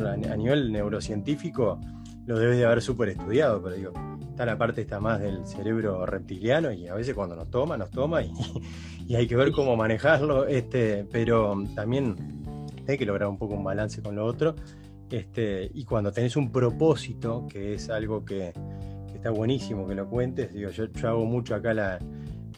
ver, a, nivel neurocientífico lo debes de haber súper estudiado, pero digo, está la parte está más del cerebro reptiliano y a veces cuando nos toma, nos toma y, hay que ver cómo manejarlo, este, pero también hay que lograr un poco un balance con lo otro. Este, y cuando tenés un propósito, que es algo que, está buenísimo que lo cuentes, digo, yo, hago mucho acá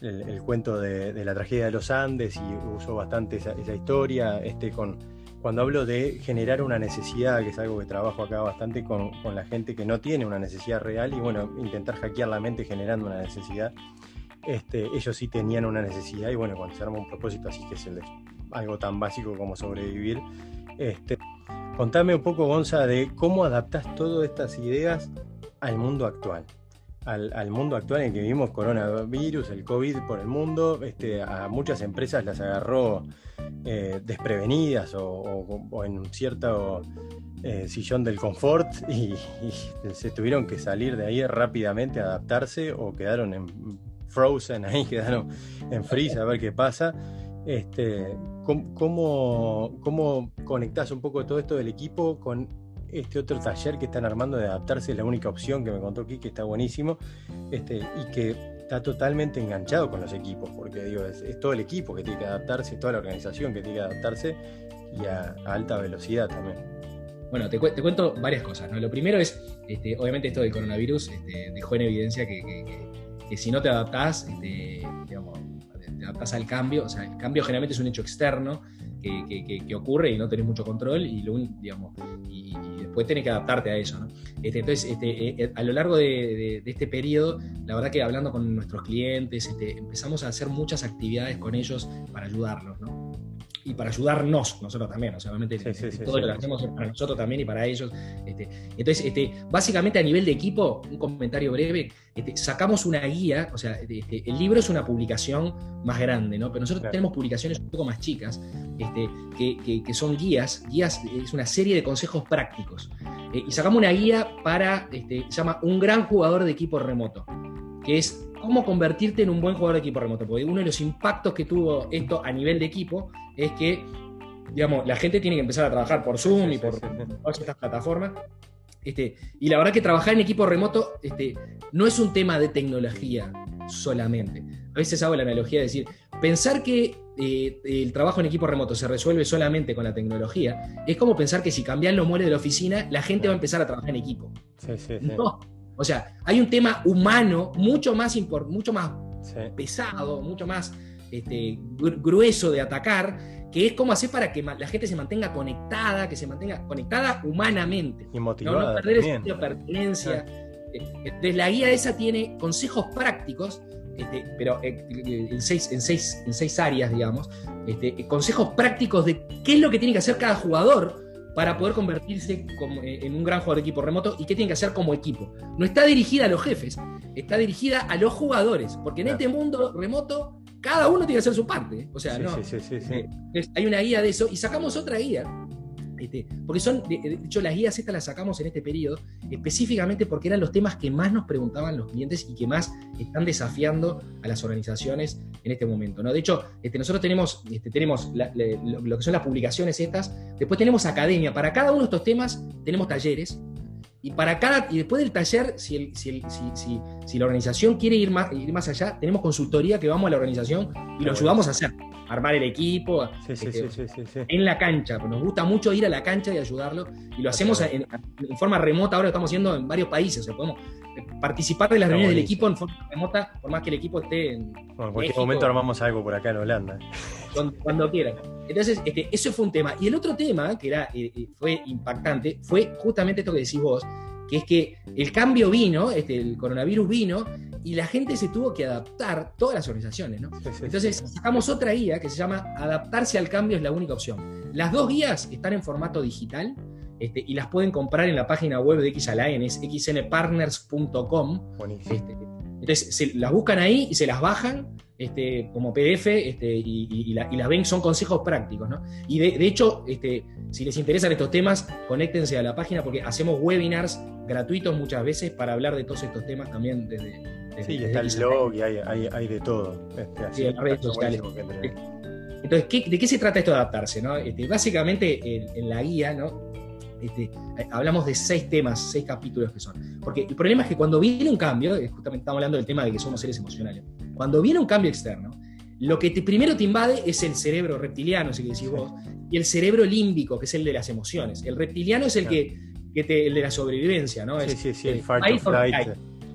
el, cuento de, la tragedia de los Andes y uso bastante esa, historia. Este, con, cuando hablo de generar una necesidad, que es algo que trabajo acá bastante con, la gente que no tiene una necesidad real y bueno, intentar hackear la mente generando una necesidad. Este, ellos sí tenían una necesidad y bueno, cuando se arma un propósito así que es el algo tan básico como sobrevivir. Este, contame un poco, Gonza, de cómo adaptas todas estas ideas al mundo actual al, mundo actual en que vivimos, coronavirus, el COVID por el mundo, este, a muchas empresas las agarró eh, desprevenidas o, en un cierto eh, sillón del confort y, se tuvieron que salir de ahí rápidamente, adaptarse o quedaron en frozen ahí, quedaron en freeze a ver qué pasa. Este, ¿cómo, cómo conectás un poco todo esto del equipo con este otro taller que están armando de adaptarse, es la única opción que me contó que está buenísimo, este, y que está totalmente enganchado con los equipos, porque digo, es, todo el equipo que tiene que adaptarse, toda la organización que tiene que adaptarse y a, alta velocidad también. Bueno, te, cuento varias cosas. ¿no? Lo primero es, este, obviamente esto del coronavirus este, dejó en evidencia que, si no te adaptás, este, digamos, te adaptás al cambio, o sea, el cambio generalmente es un hecho externo que, ocurre y no tenés mucho control y, lo, digamos, y, después tenés que adaptarte a eso. Este, entonces, este, eh, eh, a lo largo de, este periodo, la verdad que hablando con nuestros clientes, este, empezamos a hacer muchas actividades con ellos para ayudarlos. ¿no? Y para ayudarnos nosotros también, o sea, obviamente todo lo que hacemos es para nosotros también y para ellos. Este, entonces, este, básicamente a nivel de equipo, un comentario breve, este, sacamos una guía, o sea, este, el libro es una publicación más grande, ¿no? Pero nosotros tenemos publicaciones un poco más chicas, este, que, que, son guías, guías es una serie de consejos prácticos. Eh, y sacamos una guía para, este, se llama Un gran jugador de equipo remoto, que es cómo convertirte en un buen jugador de equipo remoto. Porque uno de los impactos que tuvo esto a nivel de equipo es que, digamos, la gente tiene que empezar a trabajar por Zoom y por todas estas plataformas. Este, y la verdad que trabajar en equipo remoto este, no es un tema de tecnología solamente. A veces hago la analogía de decir, pensar que eh, el trabajo en equipo remoto se resuelve solamente con la tecnología es como pensar que si cambian los muebles de la oficina, la gente va a empezar a trabajar en equipo. no, o sea, hay un tema humano mucho más, mucho más pesado, mucho más este, grueso de atacar, que es cómo hacer para que la gente se mantenga conectada, que se mantenga conectada humanamente. Y motivada. No, perder el sentido de pertenencia. Entonces, la guía esa tiene consejos prácticos, este, pero eh, en, seis, en, seis, en seis áreas, digamos, este, consejos prácticos de qué es lo que tiene que hacer cada jugador para poder convertirse eh, en un gran jugador de equipo remoto y qué tienen que hacer como equipo. No está dirigida a los jefes, está dirigida a los jugadores, porque en este mundo remoto cada uno tiene que hacer su parte. O sea, no. Eh, hay una guía de eso y sacamos otra guía este, porque son, de, hecho, las guías estas las sacamos en este periodo específicamente porque eran los temas que más nos preguntaban los clientes y que más están desafiando a las organizaciones en este momento. ¿no? De hecho, este, nosotros tenemos, este, tenemos lo, que son las publicaciones estas, después tenemos academia. Para cada uno de estos temas tenemos talleres. Y, para cada, y después del taller, si, si, si, la organización quiere ir más, ir más allá, tenemos consultoría que vamos a la organización y lo ayudamos a hacer armar el equipo este, en la cancha. Nos gusta mucho ir a la cancha y ayudarlo. Y lo hacemos en, forma remota, ahora lo estamos haciendo en varios países. podemos participar de las reuniones del equipo en forma remota, por más que el equipo esté en. en cualquier momento armamos algo por acá en Holanda. Cuando, quieran. Entonces, este, eso fue un tema. Y el otro tema, que era, eh, eh, fue impactante, fue justamente esto que decís vos, que es que el cambio vino, este, el coronavirus vino, y la gente se tuvo que adaptar, todas las organizaciones, ¿no? Entonces sacamos otra guía que se llama Adaptarse al cambio es la única opción. Las dos guías están en formato digital este, y las pueden comprar en la página web de XALAN, es xnpartners.com. Este, entonces se las buscan ahí y se las bajan este, como PDF este, y, las ven, son consejos prácticos. ¿no? Y de, hecho, este, si les interesan estos temas, conéctense a la página porque hacemos webinars gratuitos muchas veces para hablar de todos estos temas también desde... sí, está el blog y hay, de todo. Este, sí, en redes sociales. Entonces, ¿de qué se trata esto de adaptarse? ¿no? Este, básicamente, en, la guía, ¿no? Este, eh, hablamos de seis temas, seis capítulos que son. Porque el problema es que cuando viene un cambio, justamente estamos hablando del tema de que somos seres emocionales, cuando viene un cambio externo, lo que te, primero te invade es el cerebro reptiliano, si que decís vos, y el cerebro límbico, que es el de las emociones. El reptiliano es el que, que te, el de la sobrevivencia, ¿no? Sí, es, sí, sí, el fight or flight.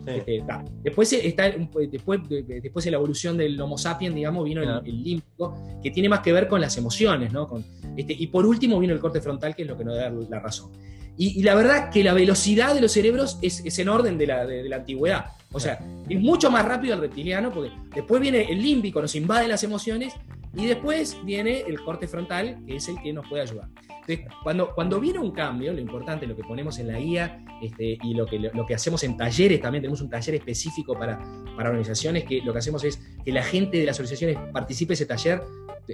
Este, después, está, después, después de la evolución del Homo sapiens, digamos, vino el, el, límbico, que tiene más que ver con las emociones, ¿no? Con, este, y por último vino el corte frontal, que es lo que nos da la razón. Y, y la verdad que la velocidad de los cerebros es, es en orden de la, de, de la, antigüedad. O sea, es mucho más rápido el reptiliano, porque después viene el límbico, nos invade las emociones, y después viene el corte frontal, que es el que nos puede ayudar. Entonces, cuando, cuando viene un cambio, lo importante, lo que ponemos en la guía este, y lo que, lo que hacemos en talleres, también tenemos un taller específico para, para organizaciones, que lo que hacemos es que la gente de las organizaciones participe en ese taller,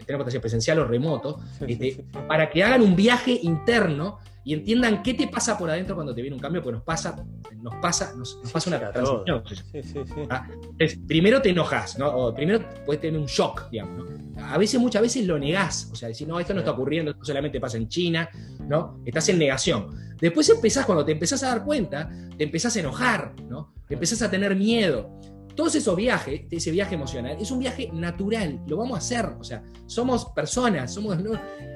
tenemos taller presencial o remoto, sí, este, sí, sí. para que hagan un viaje interno y entiendan qué te pasa por adentro cuando te viene un cambio, porque nos pasa, nos pasa, nos, nos pasa una transición. Sí, sí, sí. Ah, Entonces, primero te enojas, ¿no? O primero puedes tener un shock, digamos, ¿no? A veces, muchas veces lo negás, o sea, decir, no, esto no está ocurriendo, esto solamente pasa en China, ¿no? Estás en negación. Después empezás, cuando te empezás a dar cuenta, te empezás a enojar, ¿no? Empezás a tener miedo. Todos esos viajes, ese viaje emocional, es un viaje natural, lo vamos a hacer, o sea, somos personas, somos ¿no?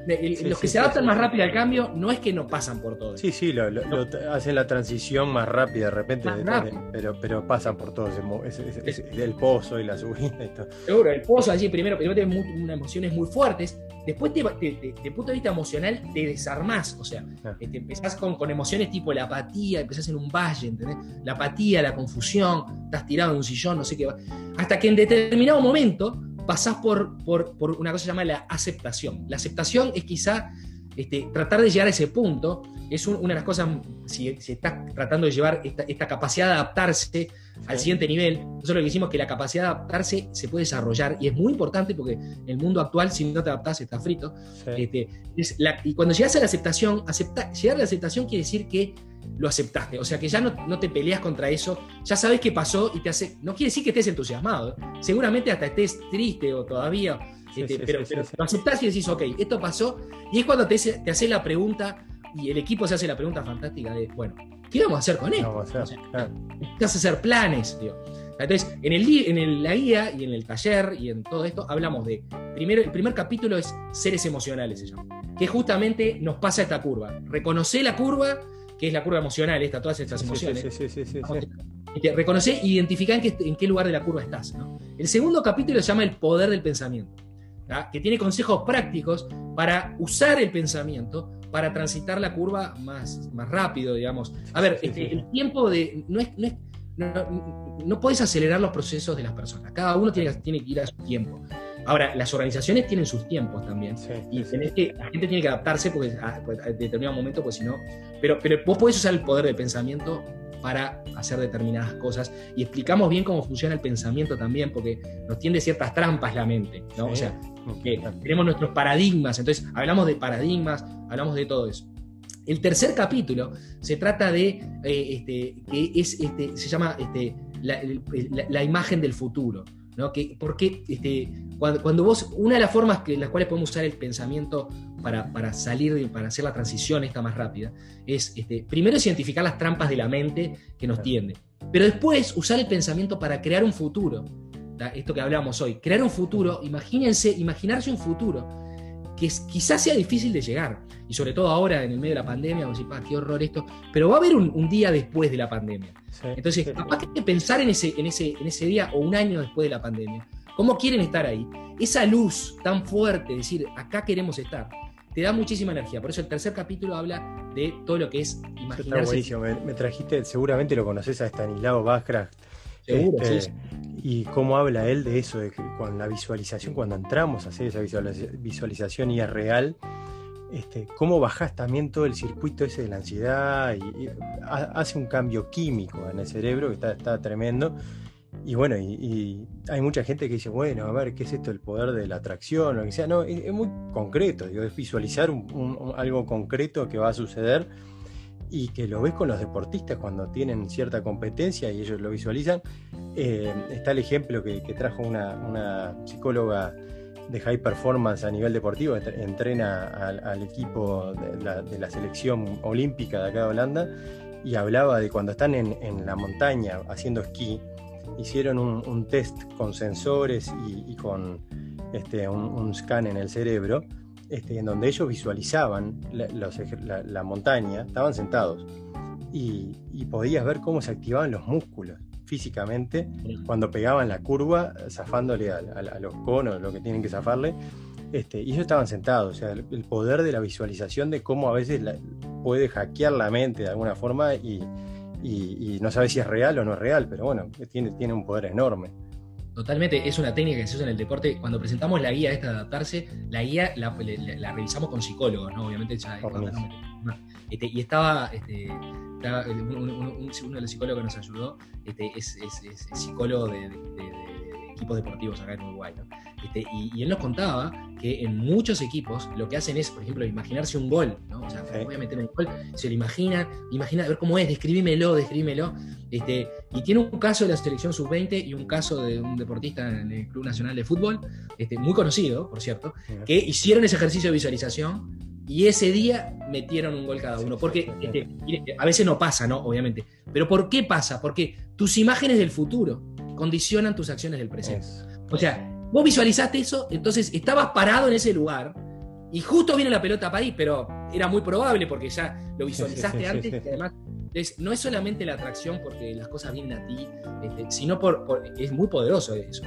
el- Sí, los que sí, se adaptan sí, más rápido al cambio no es que no pasan por todo. Sí, sí, lo, lo- lo- hacen la transición más rápida de repente, de- de- pero, pero pasan por todo ese- ese- ese- el pozo y la subida y todo. Seguro, el pozo allí primero, primero tienes mu- unas emociones muy fuertes, después te, te- te- de punto de vista emocional te desarmás, o sea, Ah. este, empezás con, con emociones tipo la apatía, empezás en un valle, ¿entendés? La apatía, la confusión, estás tirado en un sillón, no sé qué va. Hasta que en determinado momento pasás por, por, por una cosa que se llama la aceptación. La aceptación es quizá este, tratar de llegar a ese punto, es un- una de las cosas, si, si estás tratando de llevar esta, esta capacidad de adaptarse al Sí. siguiente nivel, nosotros lo que decimos es que la capacidad de adaptarse se puede desarrollar y es muy importante porque en el mundo actual, si no te adaptás, estás frito. Sí. Este, es la- y cuando llegas a la aceptación, acepta- llegar a la aceptación quiere decir que lo aceptaste, o sea que ya no, no te peleas contra eso, ya sabes qué pasó y te hace, no quiere decir que estés entusiasmado, seguramente hasta estés triste o todavía, Sí, este, sí, pero, lo aceptás y decís, ok, esto pasó, y es cuando te, te haces la pregunta y el equipo se hace la pregunta fantástica de, bueno, ¿qué vamos a hacer con esto? Vamos a O hacer, sea, claro. necesitas hacer planes, digo. Entonces, en, el, en el- la guía y en el taller y en todo esto hablamos de, primero, el primer capítulo es seres emocionales, se llama, que justamente nos pasa esta curva. Reconocer la curva, que es la curva emocional, esta, todas estas Sí, emociones. sí, sí, sí, sí, reconocer e identificar en qué, en qué lugar de la curva estás. ¿no? El segundo capítulo se llama El poder del pensamiento, ¿tá? que tiene consejos prácticos para usar el pensamiento para transitar la curva más, más rápido, digamos. A ver, este, el tiempo de... No, es, no, es- no, no podés acelerar los procesos de las personas. Cada uno tiene, que- tiene que ir a su tiempo. Ahora, las organizaciones tienen sus tiempos también. Sí, Y tenés que, la gente tiene que adaptarse porque a, pues, a determinado momento, pues si no. Pero, pero vos podés usar el poder del pensamiento para hacer determinadas cosas. Y explicamos bien cómo funciona el pensamiento también, porque nos tiende ciertas trampas la mente, ¿no? O sea, tenemos nuestros paradigmas. Entonces, hablamos de paradigmas, hablamos de todo eso. El tercer capítulo se trata de, eh, este, que es, este, se llama este, la, el- la- la imagen del futuro. ¿No? Que, porque este, cuando, cuando vos, una de las formas que las cuales podemos usar el pensamiento para, para salir, de- para hacer la transición esta más rápida, es este, primero es identificar las trampas de la mente que nos tiende, pero después usar el pensamiento para crear un futuro. ¿tá? Esto que hablamos hoy, crear un futuro, imagínense, imaginarse un futuro que es- quizás sea difícil de llegar, y sobre todo ahora en el medio de la pandemia, vamos a decir, "Pa, qué horror esto, pero va a haber un, un día después de la pandemia. Sí, Entonces, sí, capaz que pensar en ese, en, ese, en ese día o un año después de la pandemia, ¿cómo quieren estar ahí? Esa luz tan fuerte, decir, acá queremos estar, te da muchísima energía. Por eso el tercer capítulo habla de todo lo que es Eso está imaginarse. buenísimo. Me, me trajiste, seguramente lo conoces a Stanislao Bhaskara. Seguro, Este, sí. Y cómo habla él de eso, de que con la visualización, cuando entramos a hacer esa visualiz- visualización y es real, este, cómo bajás también todo el circuito ese de la ansiedad y, y ha- hace un cambio químico en el cerebro que está, está tremendo. Y bueno, y, y hay mucha gente que dice, bueno, a ver, ¿qué es esto el poder de la atracción? Lo que sea. No, es, es muy concreto, digo, es visualizar un- un- algo concreto que va a suceder y que lo ves con los deportistas cuando tienen cierta competencia y ellos lo visualizan. Eh, está el ejemplo que, que trajo una, una psicóloga de high performance a nivel deportivo, entrena al, equipo de la, selección olímpica de acá de Holanda y hablaba de cuando están en, la montaña haciendo esquí, hicieron un, test con sensores y, con este, un, scan en el cerebro, este, en donde ellos visualizaban la, montaña, estaban sentados y, y podías ver cómo se activaban los músculos físicamente cuando pegaban la curva, zafándole a, los conos, lo que tienen que zafarle. Este, y ellos estaban sentados, o sea, el, poder de la visualización de cómo a veces puede hackear la mente de alguna forma y, no sabe si es real o no es real, pero bueno, tiene, tiene un poder enorme. Totalmente, es una técnica que se usa en el deporte. Cuando presentamos la guía esta de adaptarse, la guía la, revisamos con psicólogos, ¿no? Obviamente ya, este, y estaba, este, uno de los psicólogos que nos ayudó este, es, psicólogo de, equipos deportivos acá en Uruguay. Este, y, él nos contaba que en muchos equipos lo que hacen es, por ejemplo, imaginarse un gol. ¿no? O sea, voy a meter un gol, se lo imaginan, imagina, a ver cómo es, describímelo, describímelo. Este, y tiene un caso de la selección sub-20 y un caso de un deportista en el Club Nacional de Fútbol, este, muy conocido, por cierto, que hicieron ese ejercicio de visualización y ese día metieron un gol cada uno. Porque este, a veces no pasa, ¿no? Obviamente. Pero ¿por qué pasa? Porque tus imágenes del futuro condicionan tus acciones del presente. O sea, vos visualizaste eso, entonces estabas parado en ese lugar y justo viene la pelota para ahí, pero era muy probable porque ya lo visualizaste antes y además no es solamente la atracción porque las cosas vienen a ti, este, sino por, es muy poderoso eso.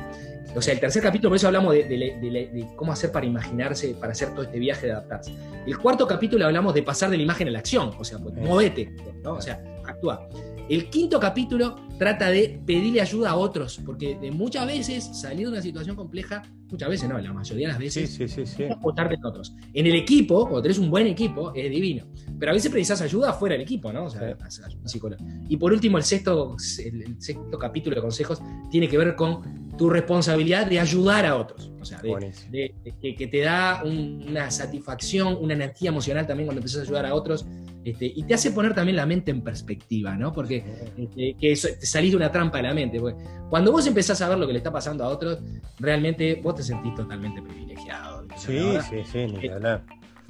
O sea, el tercer capítulo, por eso hablamos de, cómo hacer para imaginarse, para hacer todo este viaje de adaptarse. El cuarto capítulo hablamos de pasar de la imagen a la acción, o sea, pues, movete, ¿no? o sea, actúa. El quinto capítulo trata de pedirle ayuda a otros, porque de muchas veces salir de una situación compleja, muchas veces no, la mayoría de las veces, sí, sí, sí, en otros. En el equipo, cuando tenés un buen equipo, es divino, pero a veces precisas ayuda fuera del equipo, ¿no? O sea, psicólogo. Y por último, el sexto, el sexto capítulo de consejos tiene que ver con tu responsabilidad de ayudar a otros. O sea, de, que, te da una satisfacción, una energía emocional también cuando empiezas a ayudar a otros. Este, y te hace poner también la mente en perspectiva, ¿no? Porque este, que te salís de una trampa de la mente. cuando vos empezás a ver lo que le está pasando a otros, realmente vos te sentís totalmente privilegiado. Sí, sí, sí, ni eh,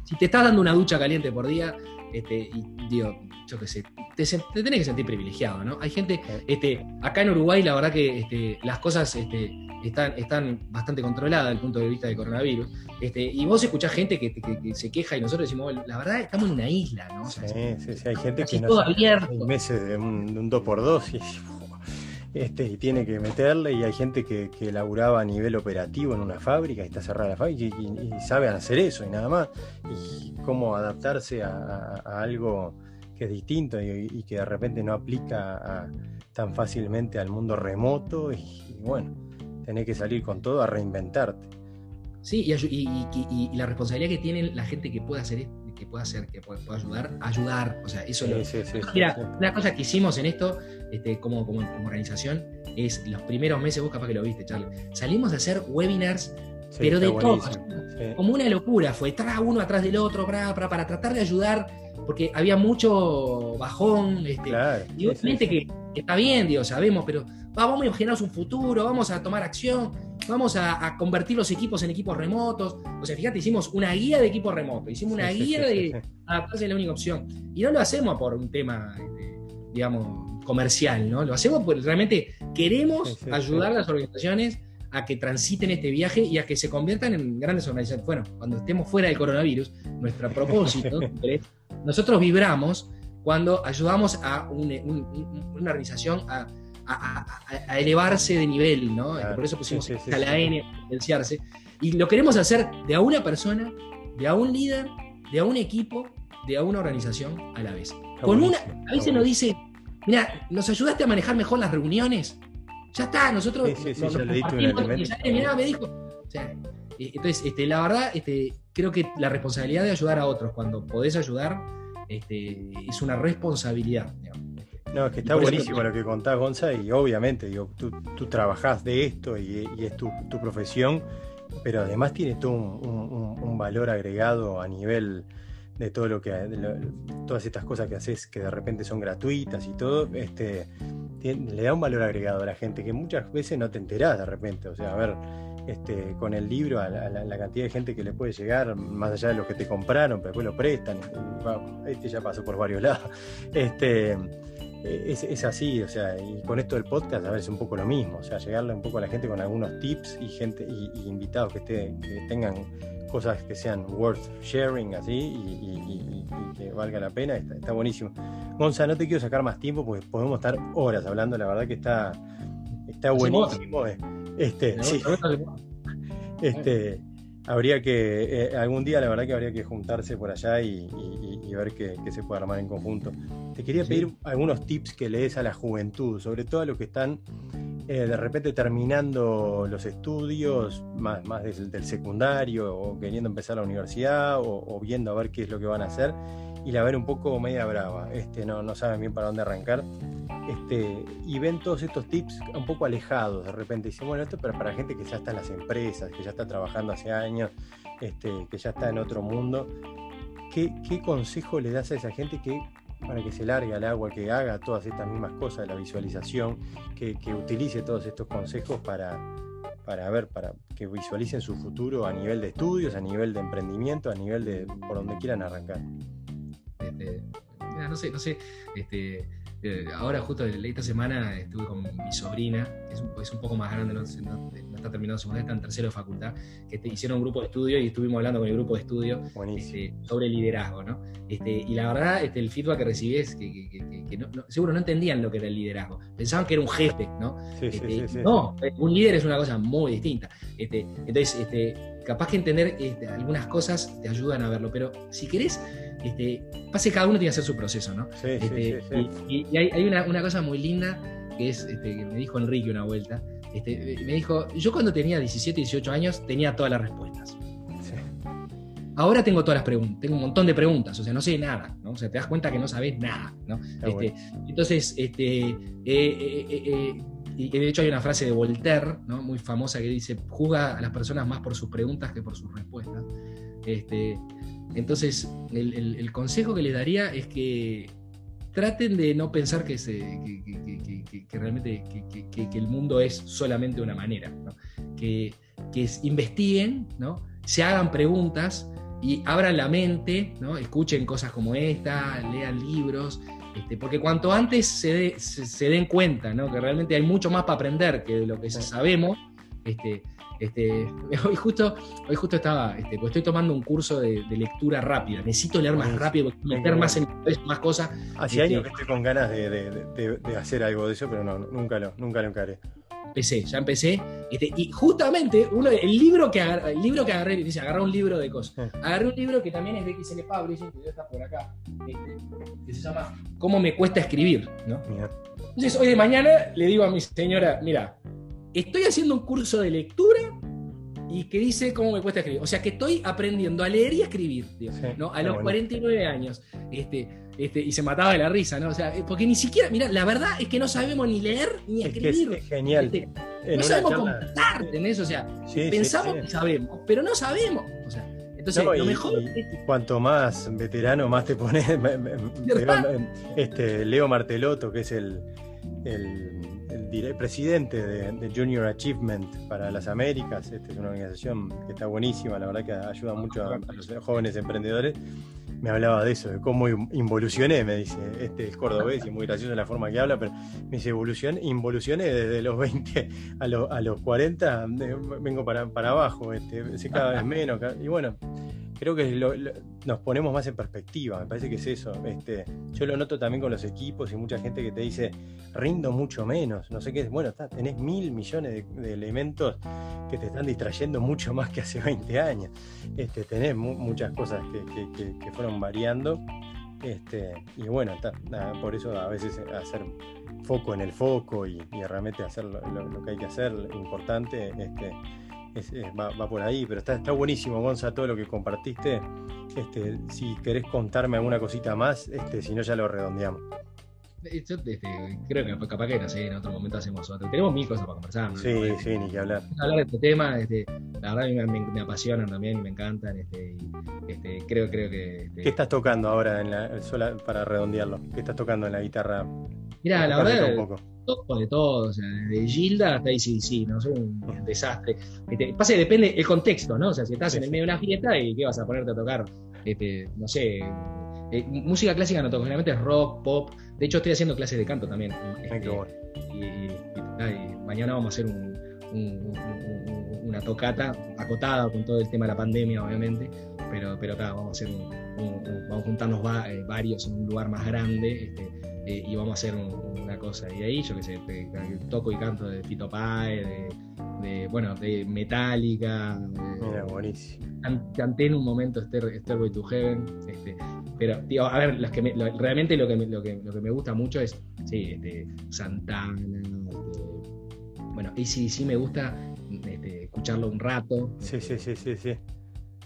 Si te estás dando una ducha caliente por día, este, y digo, yo qué sé, te, tenés que sentir privilegiado, ¿no? Hay gente, este, acá en Uruguay la verdad que este, las cosas este, están, están bastante controladas desde el punto de vista del coronavirus, este, y vos escuchás gente que, se queja y nosotros decimos, la verdad estamos en una isla, ¿no? sí, sí, sí, hay gente que no hay meses de un, 2x2 y este, y tiene que meterle, y hay gente que, que laburaba a nivel operativo en una fábrica y está cerrada la fábrica y, saben hacer eso y nada más. Y cómo adaptarse a, algo que es distinto y, que de repente no aplica tan fácilmente al mundo remoto y, bueno, tenés que salir con todo a reinventarte. Sí, y, la responsabilidad que tiene la gente que puede hacer que pueda hacer, que pueda, ayudar, ayudar. O sea, eso lo. Mira, una cosa que hicimos en esto, este, como, como, organización, es los primeros meses, vos capaz que lo viste, Charlie. Salimos a hacer webinars, pero de todo. Como una locura, fue tra, uno atrás del otro, para, para, tratar de ayudar, porque había mucho bajón. Este, y obviamente que, está bien, digo, sabemos, pero vamos a imaginarnos un futuro, vamos a tomar acción vamos a, convertir los equipos en equipos remotos. O sea, fíjate, hicimos una guía de equipos remotos, hicimos una guía de adaptarse a la única opción. Y no lo hacemos por un tema, este, digamos, comercial, ¿no? Lo hacemos porque realmente queremos ayudar a las organizaciones a que transiten este viaje y a que se conviertan en grandes organizaciones. Bueno, cuando estemos fuera del coronavirus, nuestro propósito, nosotros vibramos cuando ayudamos a una organización a a, elevarse de nivel, ¿no? Por eso pusimos a la N, potenciarse. Y lo queremos hacer de a una persona, de a un líder, de a un equipo, de a una organización a la vez. Con una, a veces nos dice, mira, nos ayudaste a manejar mejor las reuniones. Ya está, nosotros. Sí, sí, ya me dijo. Eh, entonces, este, la verdad, este, creo que la responsabilidad de ayudar a otros cuando podés ayudar este, es una responsabilidad. No, es que está buenísimo lo que contás, Gonza, y obviamente, digo, tú, tú trabajás de esto y, es tu, profesión, pero además tiene todo un, valor agregado a nivel de todo lo que todas estas cosas que haces que de repente son gratuitas y todo, este le da un valor agregado a la gente que muchas veces no te enterás de repente. O sea, a ver, este, con el libro a la, cantidad de gente que le puede llegar, más allá de los que te compraron, pero después lo prestan. este ya pasó por varios lados. Este, es, así, o sea, y con esto del podcast a veces es un poco lo mismo, o sea, llegarle un poco a la gente con algunos tips y gente y, invitados que, que tengan cosas que sean worth sharing así y, que valga la pena, está, buenísimo. Gonza, no te quiero sacar más tiempo porque podemos estar horas hablando, la verdad que está, está buenísimo. Eh. Este, sí. este, habría que, eh, algún día la verdad que habría que juntarse por allá y, ver qué, se puede armar en conjunto. Te quería pedir algunos tips que le des a la juventud, sobre todo a los que están eh, de repente terminando los estudios, más, más del, secundario, o queriendo empezar la universidad, o, viendo a ver qué es lo que van a hacer, y la ver un poco media brava, este, no, no saben bien para dónde arrancar. Este, y ven todos estos tips un poco alejados de repente. Dicen, bueno, esto es para, gente que ya está en las empresas, que ya está trabajando hace años, este, que ya está en otro mundo. ¿Qué, ¿Qué consejo le das a esa gente que para que se largue al agua, que haga todas estas mismas cosas de la visualización, que, utilice todos estos consejos para, para ver, para que visualicen su futuro a nivel de estudios, a nivel de emprendimiento, a nivel de por donde quieran arrancar. Este, no sé, no sé, este, ahora justo esta semana estuve con mi sobrina, que es un, poco más grande, no, está terminando su está en tercero de facultad, que hicieron un grupo de estudio y estuvimos hablando con el grupo de estudio este, sobre liderazgo, ¿no? Este, y la verdad, este, el feedback que recibí es que, seguro no entendían lo que era el liderazgo, pensaban que era un jefe, ¿no? Este, no, un líder es una cosa muy distinta. Entonces, capaz que entender algunas cosas te ayudan a verlo, pero si querés este, pase cada uno tiene que hacer su proceso, ¿no? Sí, este, y, hay, una, cosa muy linda que es este, que me dijo Enrique una vuelta. Este, me dijo, yo cuando tenía 17, 18 años tenía todas las respuestas. Ahora tengo todas las preguntas, tengo un montón de preguntas, o sea, no sé nada, ¿no? O sea, te das cuenta que no sabes nada, ¿no? Este, Entonces, este, eh, eh, eh, y de hecho hay una frase de Voltaire, ¿no? Muy famosa que dice, juzga a las personas más por sus preguntas que por sus respuestas. Este, entonces, el, consejo que les daría es que traten de no pensar que, realmente que, el mundo es solamente una manera, que, investiguen, ¿no? se hagan preguntas y abran la mente, ¿no? escuchen cosas como esta, lean libros, este, porque cuanto antes se, den cuenta que realmente hay mucho más para aprender que de lo que sabemos, este, este, hoy, justo, hoy justo estaba, este, pues estoy tomando un curso de, lectura rápida. Necesito leer más rápido, meter más en más cosas. Hace años este, que estoy con ganas de, hacer algo de eso, pero no, nunca lo, nunca lo encaré. Empecé, ya empecé. Este, y justamente uno, el libro que agarré, el libro que agarré, dice, agarré un libro de cosas. Agarré un libro que también es de XL Publishing, que está por acá, que se llama ¿Cómo me cuesta escribir? ¿no? Entonces hoy de mañana le digo a mi señora, mira, estoy haciendo un curso de lectura y que dice cómo me cuesta escribir. O sea que estoy aprendiendo a leer y a escribir, ¿no? A los 49 años. Este, este, y se mataba de la risa, ¿no? O sea, porque ni siquiera, mira, la verdad es que no sabemos ni leer ni escribir. Es, genial. Este, no sabemos charla... en eso, o sea, pensamos que sabemos, pero no sabemos. O sea, entonces, lo mejor. cuanto más veterano, más te pones. este, Leo Martelotto, que es el el presidente de, Junior Achievement para las Américas. Esta es una organización que está buenísima, la verdad que ayuda mucho a, los jóvenes emprendedores. Me hablaba de eso, de cómo involucioné, me dice, este es cordobés y muy gracioso la forma que habla, pero me dice, evolución, involucioné desde los 20 a, a los 40, vengo para, para abajo, este, cada vez menos. Y bueno, creo que nos ponemos más en perspectiva, me parece que es eso. Este, yo lo noto también con los equipos y mucha gente que te dice, rindo mucho menos, no sé qué bueno, tenés mil millones de, elementos que te están distrayendo mucho más que hace 20 años. Este, tenés muchas cosas que, fueron variando. Este, y bueno, por eso a veces hacer foco en el foco y, realmente hacer lo, lo, que hay que hacer, importante, este, va, por ahí, pero está, está buenísimo, Gonza, todo lo que compartiste. Este, si querés contarme alguna cosita más, este, si no ya lo redondeamos. Eh, yo este, creo que capaz que no sé, en otro momento hacemos otro. Tenemos mil cosas para conversar. Sí, sí, ni que hablar. Hablar de este tema, este, la verdad a mí me, apasionan también, me encantan. Este, este, creo, creo que. Este ¿Qué estás tocando ahora en la, para redondearlo? ¿Qué estás tocando en la guitarra? Mira, la verdad, todo de todo, o sea, de Gilda hasta ACDC, ¿no? Es un desastre. Este, pasa que depende el contexto, ¿no? O sea, si estás en el medio de una fiesta y qué vas a ponerte a tocar, este, no sé, eh, música clásica no toco, generalmente es rock, pop. De hecho, estoy haciendo clases de canto también. Este, y, mañana vamos a hacer una tocata acotada con todo el tema de la pandemia, obviamente. Pero, pero claro, vamos a hacer vamos a juntarnos eh, varios en un lugar más grande. Este, eh, y vamos a hacer una cosa. Y ahí, yo qué sé, toco y canto de Tito Pae, de, bueno, de Metallica. Mira, buenísimo. Canté en un momento Stairway to Heaven. Este, pero, tío, a ver, que realmente lo que, me, lo, que, lo que me gusta mucho es, sí, este, Santana. Este, bueno, y sí, sí me gusta este, escucharlo un rato. Sí, sí, sí, sí, sí.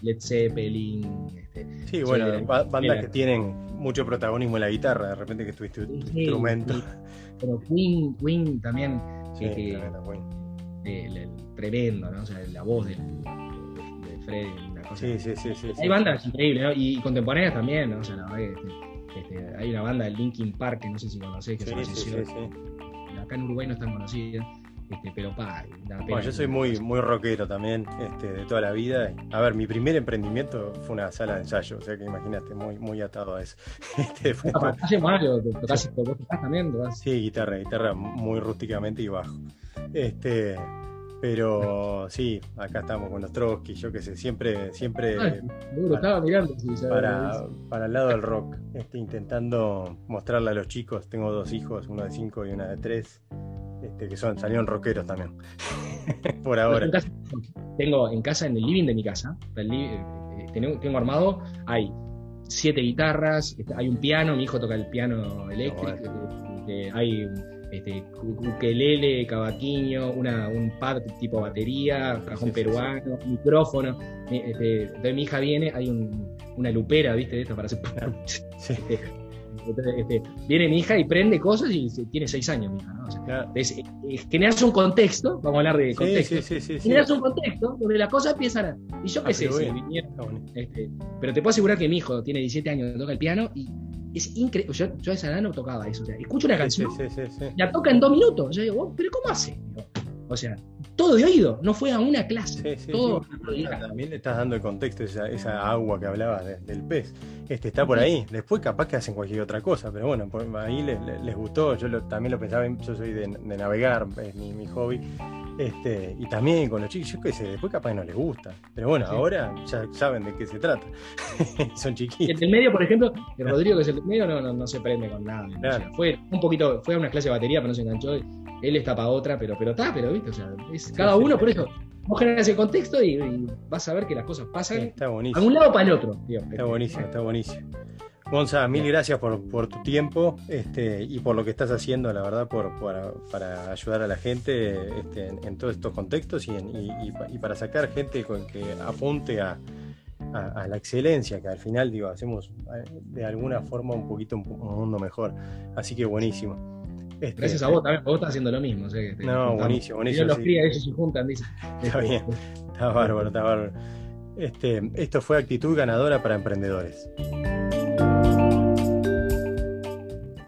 Led Zeppelin. Este, sí, bueno, bandas que tienen mucho protagonismo en la guitarra, de repente que tuviste un instrumento. pero Queen, Queen también. Sí, tremendo, ¿no? O sea, la voz de, de, Freddy, una cosa. Sí, sí, sí, sí. Hay bandas increíbles, ¿no? Y, contemporáneas también, ¿no? O sea, la verdad que este, hay una banda de Linkin Park que no sé si conocéis, que se sí, Acá en Uruguay no es tan conocida este, pero pa, bueno, yo soy muy, muy rockero también, este, de toda la vida. A ver, mi primer emprendimiento fue una sala de ensayo, o sea que imagínate, muy, muy atado a eso. Este, fue... Mario, tocás, también, Sí, guitarra, guitarra muy rústicamente y bajo. Este, pero sí, acá estamos con los Trotsky, yo qué sé, siempre, siempre para, estaba mirando, para, para, el lado del rock, este, intentando mostrarle a los chicos, tengo dos hijos, uno de cinco y una de tres, este, que son, salieron rockeros también. Por ahora. tengo en casa, en el living de mi casa, eh, tengo, tengo, armado, hay siete guitarras, este, hay un piano, mi hijo toca el piano eléctrico, este, hay este, ukelele, cavaquinho, una, un pad tipo batería, cajón peruano, micrófono. Este, entonces mi hija viene, hay un, una lupera, ¿viste? De esto para hacer. Este, este, viene mi hija y prende cosas y tiene seis años mi hija, ¿no? generas un contexto, vamos a hablar de contexto, generas un contexto donde las cosas empiezan a... Y yo qué sé, este, pero te puedo asegurar que mi hijo tiene 17 años, toca el piano y es increíble. Yo, yo, a esa edad no tocaba eso. O sea, escucho una canción, la toca en dos minutos. Yo digo, ¿pero cómo hace? O sea, todo de oído, no fue a una clase. todo También le estás dando el contexto, esa, esa agua que hablabas del pez. Este está por ahí. Después capaz que hacen cualquier otra cosa, pero bueno, ahí les, gustó. Yo también lo pensaba, yo soy de, navegar, es mi, mi hobby. Este, y también con los chicos, yo qué sé, después capaz no les gusta. Pero bueno, ahora ya saben de qué se trata. Son chiquitos. El del medio, por ejemplo, el Rodrigo, que es el del medio, no, no, se prende con nada. fue un poquito, fue a una clase de batería, pero no se enganchó. Él está para otra, pero pero está, pero viste, o sea, es cada uno, por eso. Vos generas el contexto y, vas a ver que las cosas pasan. está buenísimo. A un lado para el otro. Está buenísimo, está buenísimo. Gonza, mil gracias por, tu tiempo este, y por lo que estás haciendo, la verdad, por, para ayudar a la gente este, en, todos estos contextos y, para sacar gente con que apunte a, la excelencia, que al final digo, hacemos eh, de alguna forma un poquito un, mundo mejor. Así que buenísimo. Este, gracias a vos también, vos estás haciendo lo mismo. no, buenísimo, buenísimo. los crías, ellos se juntan, dicen. Está bien, está bárbaro, está bárbaro. Este, esto fue Actitud Ganadora para Emprendedores.